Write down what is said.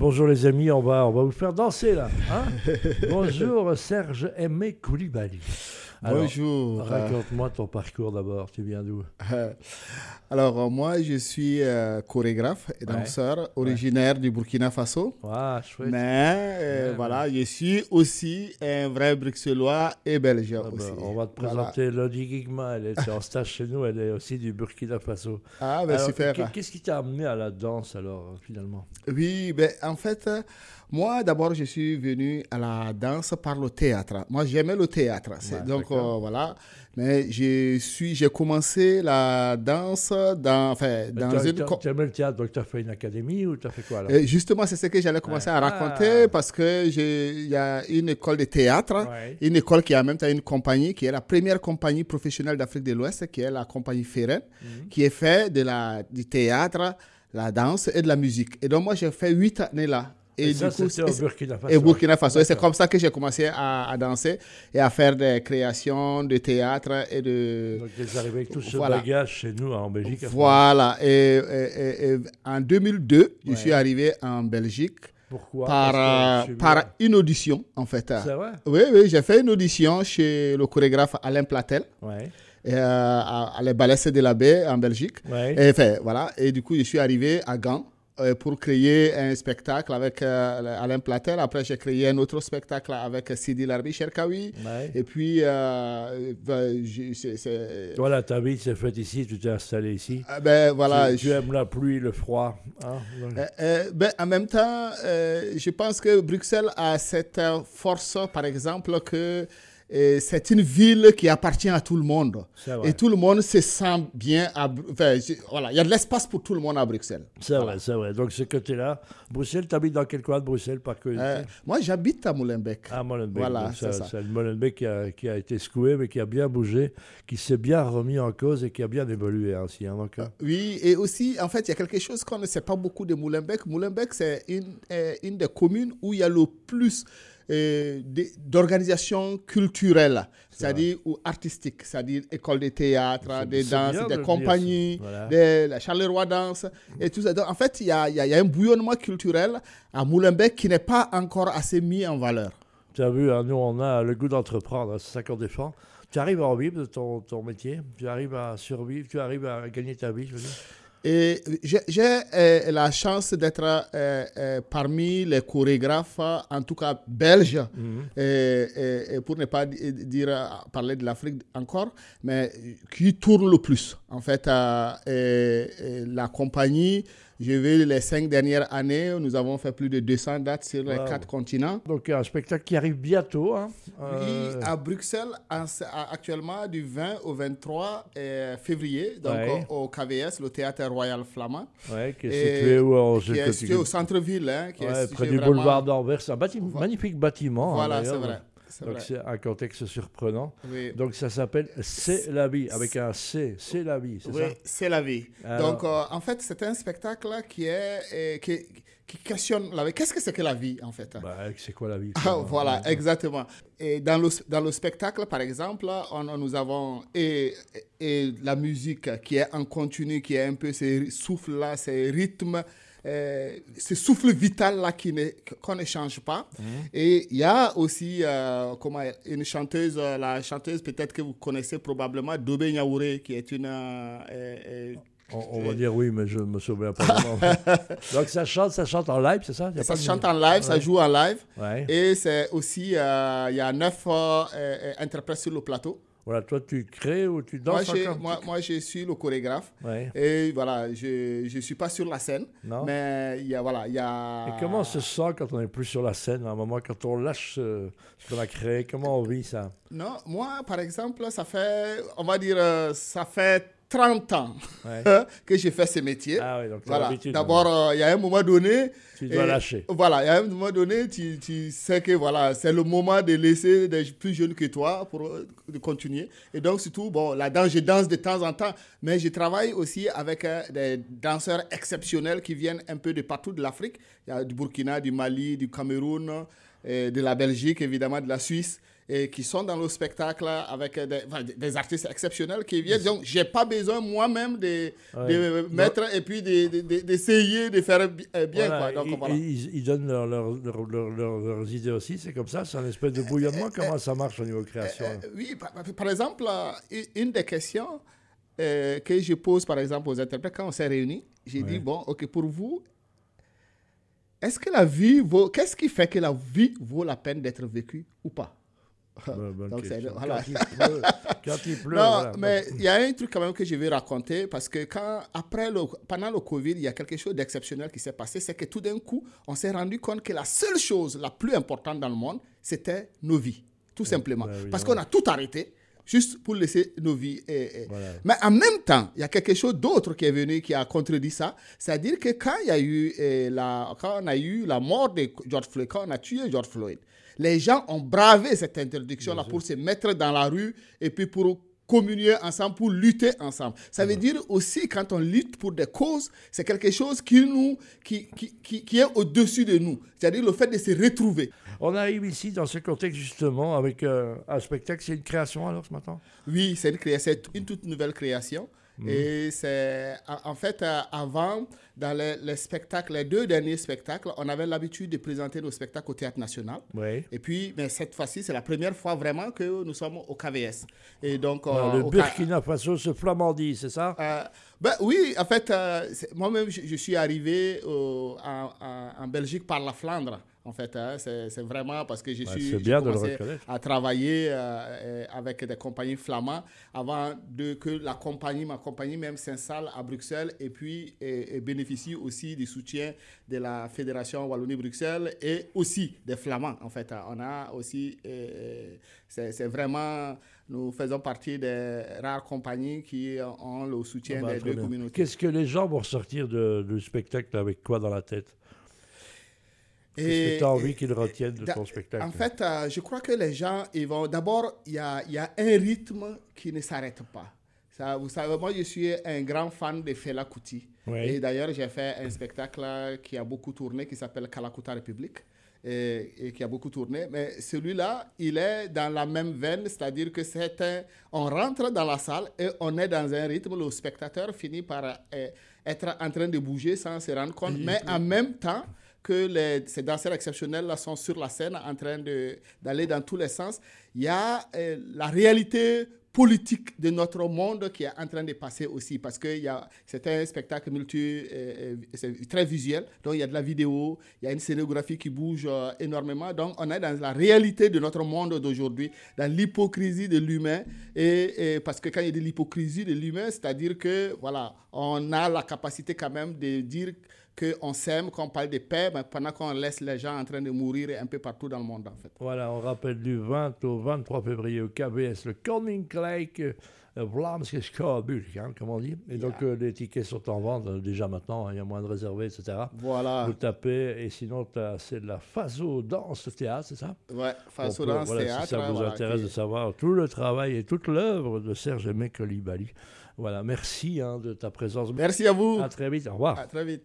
Bonjour les amis, on va, va vous faire danser là. Hein? Bonjour Serge Aimé Koulibaly. Bonjour. Raconte-moi ton parcours d'abord, tu viens d'où? Alors, euh, moi, je suis euh, chorégraphe et danseur originaire du Burkina Faso. Ah, chouette. Mais euh, voilà, je suis aussi un vrai bruxellois et belge ah, ben, aussi. on va te présenter Lodi Gigma, elle est en stage chez nous, elle est aussi du Burkina Faso. Ah, ben super. Qu'est-ce qui t'a amené à la danse alors, finalement? Oui, ben en fait, moi, d'abord, je suis venu à la danse par le théâtre. Moi, j'aimais le théâtre. donc, euh, voilà. Mais j'ai commencé la danse dans, enfin, dans une... Tu aimais le théâtre, donc tu as fait une académie ou tu as fait quoi alors? Justement, c'est ce que j'allais commencer à raconter ah. parce qu'il y a une école de théâtre, une école qui a même une compagnie, qui est la première compagnie professionnelle d'Afrique de l'Ouest, qui est la compagnie Ferren, mhm. qui est fait de la, du théâtre, la danse et de la musique. Et donc, moi, j'ai fait huit années là. Et, ça, du coup, au Burkina Faso. Et Burkina Faso. Et c'est comme ça que j'ai commencé à, danser et à faire des créations de théâtre et de. Donc, vous arrivez avec tout ce bagage chez nous en Belgique. Voilà. Et, en 2002, je suis arrivé en Belgique. Pourquoi? par, par une audition, en fait. C'est vrai? Oui, oui, j'ai fait une audition chez le chorégraphe Alain Platel. Ouais. Euh, à, à les Balais de la Baie en Belgique. Ouais. Et, voilà. et du coup, je suis arrivé à Gand. Euh, pour créer un spectacle avec euh, Alain Platel. Après, j'ai créé un autre spectacle avec Sidi Larbi Cherkaoui. Et puis, euh, ben, voilà, ta vie s'est faite ici, tu t'es installé ici. Ah, ben, voilà, tu, aimes la pluie, le froid. Hein? ben, en même temps, je pense que Bruxelles a cette force, par exemple, que c'est une ville qui appartient à tout le monde. Et tout le monde se sent bien. À, voilà, il y a de l'espace pour tout le monde à Bruxelles. C'est vrai, c'est vrai. Donc, ce côté-là, Bruxelles, tu habites dans quel coin de Bruxelles par euh, Moi, j'habite à Molenbeek. À Molenbeek. Voilà, c'est ça. C'est le Molenbeek qui a, qui a, été secoué, mais qui a bien bougé, qui s'est bien remis en cause et qui a bien évolué aussi. Hein, donc, hein. Oui, et aussi, en fait, il y a quelque chose qu'on ne sait pas beaucoup de Molenbeek. Molenbeek, c'est une, euh, une des communes où il y a le plus d'organisation culturelle, c'est-à-dire ou artistique, c'est-à-dire école de théâtre, des danses, des compagnies, la Charleroi Danse et tout ça. Donc, en fait, il y a, y a, un bouillonnement culturel à Moulins-Bec qui n'est pas encore assez mis en valeur. Tu as vu, hein, nous, on a le goût d'entreprendre, c'est ça qu'on défend. Tu arrives à en vivre de ton, ton métier, tu arrives à survivre, tu arrives à gagner ta vie, je veux dire? Et j'ai euh, la chance d'être euh, euh, parmi les chorégraphes, en tout cas belges, mhm. et, pour ne pas dire parler de l'Afrique encore, mais qui tournent le plus. En fait, la compagnie je vais les cinq dernières années, nous avons fait plus de 200 dates sur les quatre continents. Donc un spectacle qui arrive bientôt. Hein. Oui, euh, à Bruxelles, actuellement du 20 au 23 février, donc au, KVS, le Théâtre Royal Flamand. Oui, qui est situé où Qui est situé au centre-ville. Hein, près du boulevard d'Anvers, un magnifique bâtiment. Hein, voilà, c'est vrai. Donc c'est un contexte surprenant. Donc ça s'appelle C'est la vie, avec un C, C'est la vie, c'est oui, c'est la vie. Donc euh, en fait, c'est un spectacle qui est... Euh, qui, qui questionne la vie. Qu'est-ce que c'est que la vie, en fait? Bah, C'est quoi la vie? Ah, Voilà, exactement. Et dans le, dans le spectacle, par exemple, on, nous avons et, et, la musique qui est en continu, qui est un peu ces souffles-là, ces rythmes euh, ce souffle vital-là qu'on ne, change pas. Mhm. Et il y a aussi euh, comment, une chanteuse, euh, la chanteuse peut-être que vous connaissez probablement, Dobe Nyaoure, qui est une... On, va dire oui, mais je ne me souviens pas Donc ça chante, ça chante en live, c'est ça? Ça chante en live, ça joue en live. Et c'est aussi, il y a neuf interprètes sur le plateau. Voilà, toi, tu crées ou tu danses Moi, moi, moi, je suis le chorégraphe. Et voilà, je ne suis pas sur la scène. Non. Mais il y a, voilà, il y a... Et comment on se sent quand on n'est plus sur la scène, à un moment, quand on lâche ce, qu'on a créé? Comment on vit ça? Non, moi, par exemple, ça fait, on va dire, euh, ça fait 30 ans que j'ai fait ce métier. Ah oui, voilà. D'abord, euh, il y a un moment donné. Tu dois lâcher. Voilà, il y a un moment donné, tu, tu sais que voilà, c'est le moment de laisser des plus jeunes que toi pour euh, de continuer. Et donc, surtout, bon, la danse, je danse de temps en temps, mais je travaille aussi avec euh, des danseurs exceptionnels qui viennent un peu de partout de l'Afrique. Il y a du Burkina, du Mali, du Cameroun. De la Belgique, évidemment, de la Suisse et qui sont dans le spectacle avec des, artistes exceptionnels qui viennent. Donc, je n'ai pas besoin moi-même de, mettre et puis d'essayer de, faire euh, bien. Quoi. Donc, ils, donnent leurs idées aussi, c'est comme ça, c'est un espèce de bouillonnement. Euh, Comment ça marche au niveau création euh, Oui, par, exemple, une des questions que je pose, par exemple, aux interprètes quand on s'est réunis, j'ai dit, bon, OK, pour vous, est-ce que la vie vaut... Qu'est-ce qui fait que la vie vaut la peine d'être vécue ou pas? Donc voilà. Quand il pleut. non, mais il y a un truc quand même que je vais raconter parce que quand, après le, pendant le Covid, il y a quelque chose d'exceptionnel qui s'est passé. C'est que tout d'un coup, on s'est rendu compte que la seule chose la plus importante dans le monde, c'était nos vies. Tout simplement. Parce qu'on a tout arrêté juste pour laisser nos vies. Mais en même temps, il y a quelque chose d'autre qui est venu qui a contredit ça. C'est-à-dire que quand, il y a eu, la, quand on a eu la mort de George Floyd, quand on a tué George Floyd, les gens ont bravé cette interdiction-là pour se mettre dans la rue et puis pour communier ensemble, pour lutter ensemble. Ça veut dire aussi, quand on lutte pour des causes, c'est quelque chose qui, nous, qui, qui, qui, est au-dessus de nous. C'est-à-dire le fait de se retrouver. On arrive ici dans ce contexte justement avec euh, un spectacle. C'est une création alors ce matin? Oui, c'est une, une toute nouvelle création. Mhm. Et c'est en fait euh, avant, dans les, spectacles, les deux derniers spectacles, on avait l'habitude de présenter nos spectacles au Théâtre National. Oui. Et puis, mais cette fois-ci, c'est la première fois vraiment que nous sommes au KVS. Et donc, euh, le Burkina Faso se flamandie, c'est ça? Euh, ben, Oui, en fait, moi-même, je, suis arrivé en, en, Belgique par la Flandre en fait. Hein, c'est vraiment parce que je suis bien de à travailler euh, avec des compagnies flamandes avant de, que la compagnie, ma compagnie même s'installe à Bruxelles et puis et, bénéficie aussi du soutien de la Fédération Wallonie-Bruxelles et aussi des Flamands. En fait, on a aussi, euh, c'est vraiment, nous faisons partie des rares compagnies qui ont le soutien ah bah, des deux communautés. Qu'est-ce que les gens vont sortir du spectacle avec quoi dans la tête? Qu'est-ce que tu as envie qu'ils retiennent de ton spectacle En fait, euh, je crois que les gens, ils vont. D'abord, il y a, y a, un rythme qui ne s'arrête pas. Ça, vous savez, moi, je suis un grand fan de Fela Kuti. Et d'ailleurs, j'ai fait un spectacle qui a beaucoup tourné, qui s'appelle Kalakuta République. Et, qui a beaucoup tourné. Mais celui-là, il est dans la même veine, c'est-à-dire que c'est un, on rentre dans la salle et on est dans un rythme, le spectateur finit par euh, être en train de bouger sans se rendre compte, mais en même temps, que ces danseurs exceptiels là sont sur la scène en train d'aller dans tous les sens. Il y a euh, la réalité politique de notre monde qui est en train de passer aussi parce que c'est un spectacle multi, euh, euh, très visuel, donc il y a de la vidéo, il y a une scénographie qui bouge énormément, donc on est dans la réalité de notre monde d'aujourd'hui, dans l'hypocrisie de l'humain, et, parce que quand il y a de l'hypocrisie de l'humain, c'est-à-dire que voilà, on a la capacité quand même de dire qu'on s'aime, qu'on parle de paix, mais pendant qu'on laisse les gens en train de mourir un peu partout dans le monde, en fait. Voilà, on rappelle du 20 au 23 février au KBS, le Koninklijk Vlaamse hein, comme on dit. Et donc, euh, les tickets sont en vente euh, déjà maintenant, hein, il y a moins de réservés, etc. Voilà. Vous tapez, et sinon, c'est de la Faso Danse Théâtre, c'est ça? Ouais, Faso Danse Théâtre. Si ça vous intéresse de savoir tout le travail et toute l'œuvre de Serge Aimé Colibali. Voilà, merci hein, de ta présence. Merci à vous. À très vite, au revoir. À très vite.